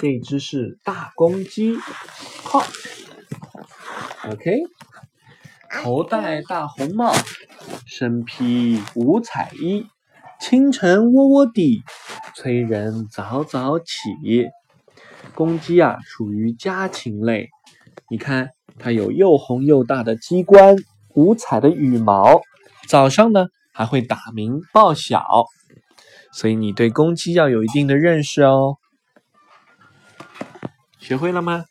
这只是大公鸡，好，OK，头戴大红帽，身披五彩衣，清晨喔喔啼，催人早早起。公鸡啊，属于家禽类，你看它有又红又大的鸡冠，五彩的羽毛，早上呢还会打鸣报晓，所以你对公鸡要有一定的认识哦。学会了吗？